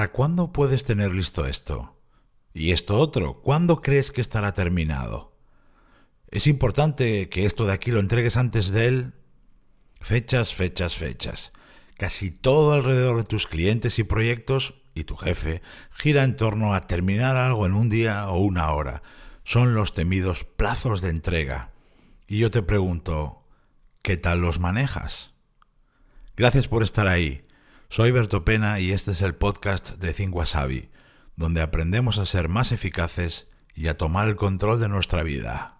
¿Para cuándo puedes tener listo esto? Y esto otro, ¿cuándo crees que estará terminado? ¿Es importante que esto de aquí lo entregues antes de él? Fechas, fechas, fechas. Casi todo alrededor de tus clientes y proyectos y tu jefe gira en torno a terminar algo en un día o una hora. Son los temidos plazos de entrega. Y yo te pregunto, ¿qué tal los manejas? Gracias por estar ahí. Soy Berto Pena y este es el podcast de Think Wasabi, donde aprendemos a ser más eficaces y a tomar el control de nuestra vida.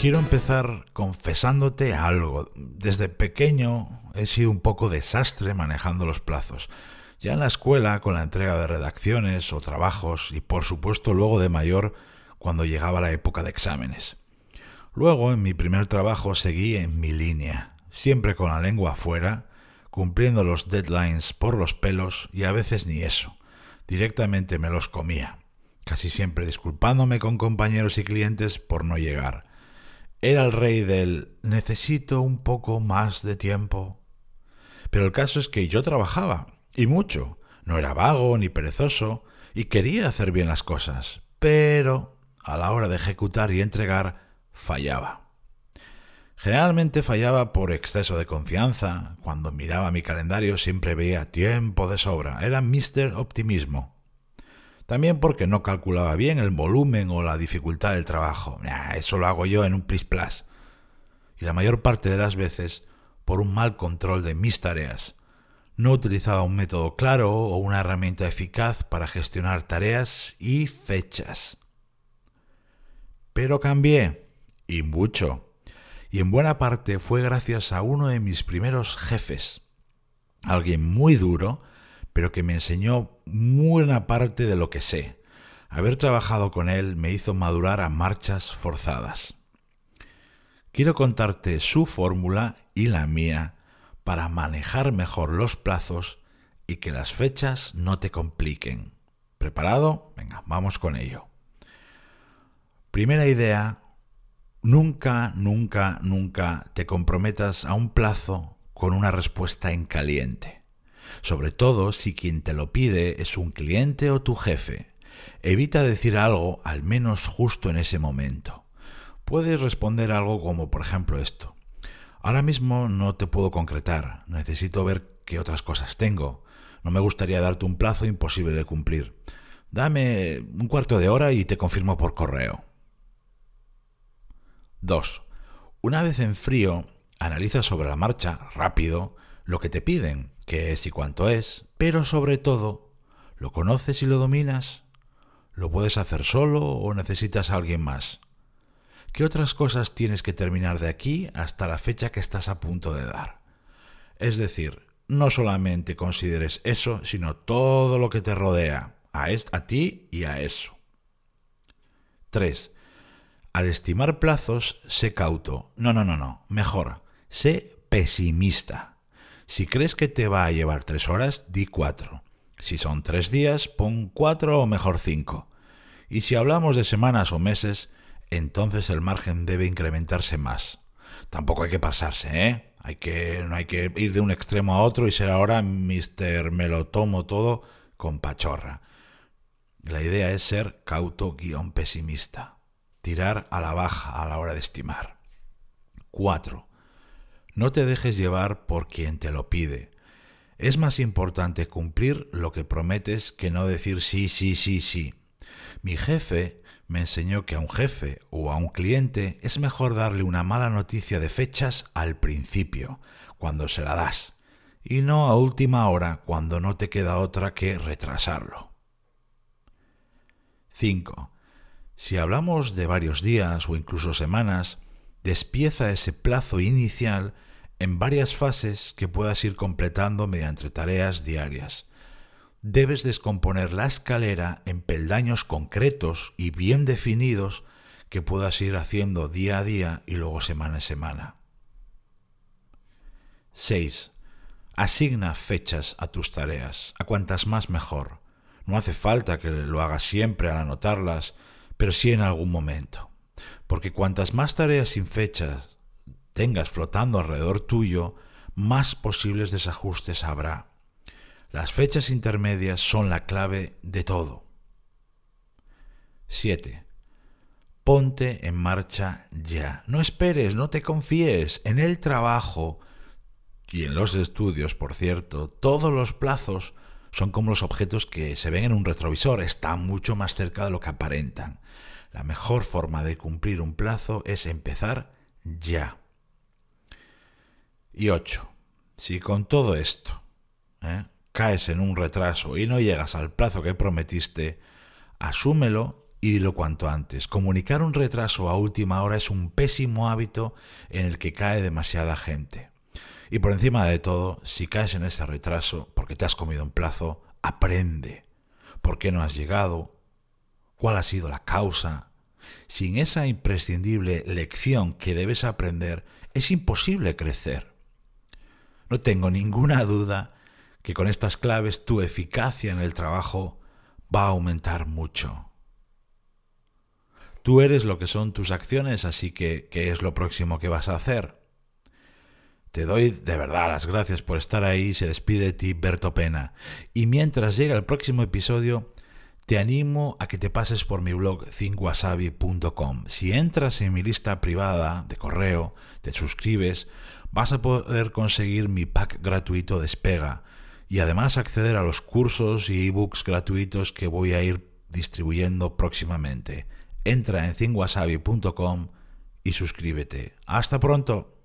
Quiero empezar confesándote algo. Desde pequeño he sido un poco desastre manejando los plazos. Ya en la escuela, con la entrega de redacciones o trabajos, y por supuesto luego de mayor, cuando llegaba la época de exámenes. Luego, en mi primer trabajo, seguí en mi línea, siempre con la lengua afuera, cumpliendo los deadlines por los pelos y a veces ni eso. Directamente me los comía, casi siempre disculpándome con compañeros y clientes por no llegar era el rey del necesito un poco más de tiempo. Pero el caso es que yo trabajaba, y mucho. No era vago ni perezoso, y quería hacer bien las cosas, pero a la hora de ejecutar y entregar fallaba. Generalmente fallaba por exceso de confianza. Cuando miraba mi calendario siempre veía tiempo de sobra. Era Mr. Optimismo. También porque no calculaba bien el volumen o la dificultad del trabajo. eso lo hago yo en un plis plus. Y la mayor parte de las veces por un mal control de mis tareas. No utilizaba un método claro o una herramienta eficaz para gestionar tareas y fechas. Pero cambié, y mucho. Y en buena parte fue gracias a uno de mis primeros jefes, alguien muy duro, pero que me enseñó buena parte de lo que sé. Haber trabajado con él me hizo madurar a marchas forzadas. Quiero contarte su fórmula y la mía para manejar mejor los plazos y que las fechas no te compliquen. ¿Preparado? Venga, vamos con ello. Primera idea, nunca, nunca, nunca te comprometas a un plazo con una respuesta en caliente sobre todo si quien te lo pide es un cliente o tu jefe. Evita decir algo al menos justo en ese momento. Puedes responder algo como por ejemplo esto. Ahora mismo no te puedo concretar, necesito ver qué otras cosas tengo. No me gustaría darte un plazo imposible de cumplir. Dame un cuarto de hora y te confirmo por correo. 2. Una vez en frío, analiza sobre la marcha, rápido, lo que te piden, qué es y cuánto es, pero sobre todo, ¿lo conoces y lo dominas? ¿Lo puedes hacer solo o necesitas a alguien más? ¿Qué otras cosas tienes que terminar de aquí hasta la fecha que estás a punto de dar? Es decir, no solamente consideres eso, sino todo lo que te rodea, a, ti y a eso. 3. Al estimar plazos, sé cauto. No, no, no, no. Mejor, sé pesimista. Si crees que te va a llevar tres horas, di cuatro. Si son tres días, pon cuatro o mejor cinco. Y si hablamos de semanas o meses, entonces el margen debe incrementarse más. Tampoco hay que pasarse, ¿eh? Hay que, no hay que ir de un extremo a otro y ser ahora Mr. Me lo tomo todo con pachorra. La idea es ser cauto guion pesimista. Tirar a la baja a la hora de estimar. 4. No te dejes llevar por quien te lo pide. Es más importante cumplir lo que prometes que no decir sí, sí, sí, sí. Mi jefe me enseñó que a un jefe o a un cliente es mejor darle una mala noticia de fechas al principio, cuando se la das, y no a última hora cuando no te queda otra que retrasarlo. 5. Si hablamos de varios días o incluso semanas, despieza ese plazo inicial en varias fases que puedas ir completando mediante tareas diarias. Debes descomponer la escalera en peldaños concretos y bien definidos que puedas ir haciendo día a día y luego semana a semana. 6. Asigna fechas a tus tareas, a cuantas más mejor. No hace falta que lo hagas siempre al anotarlas, pero sí en algún momento. Porque cuantas más tareas sin fechas tengas flotando alrededor tuyo, más posibles desajustes habrá. Las fechas intermedias son la clave de todo. 7. Ponte en marcha ya. No esperes, no te confíes. En el trabajo y en los estudios, por cierto, todos los plazos son como los objetos que se ven en un retrovisor, están mucho más cerca de lo que aparentan. La mejor forma de cumplir un plazo es empezar ya. Y 8. Si con todo esto ¿eh? Caes en un retraso y no llegas al plazo que prometiste, asúmelo y dilo cuanto antes. Comunicar un retraso a última hora es un pésimo hábito en el que cae demasiada gente. Y por encima de todo, si caes en ese retraso porque te has comido un plazo, aprende. ¿Por qué no has llegado? ¿Cuál ha sido la causa? Sin esa imprescindible lección que debes aprender, es imposible crecer. No tengo ninguna duda que con estas claves tu eficacia en el trabajo va a aumentar mucho. Tú eres lo que son tus acciones, así que ¿qué es lo próximo que vas a hacer? Te doy de verdad las gracias por estar ahí, se despide de ti Berto Pena. Y mientras llega el próximo episodio, te animo a que te pases por mi blog thinkwasabi.com. Si entras en mi lista privada de correo, te suscribes, vas a poder conseguir mi pack gratuito Despega y además acceder a los cursos y ebooks gratuitos que voy a ir distribuyendo próximamente entra en cinguasabi.com y suscríbete. Hasta pronto.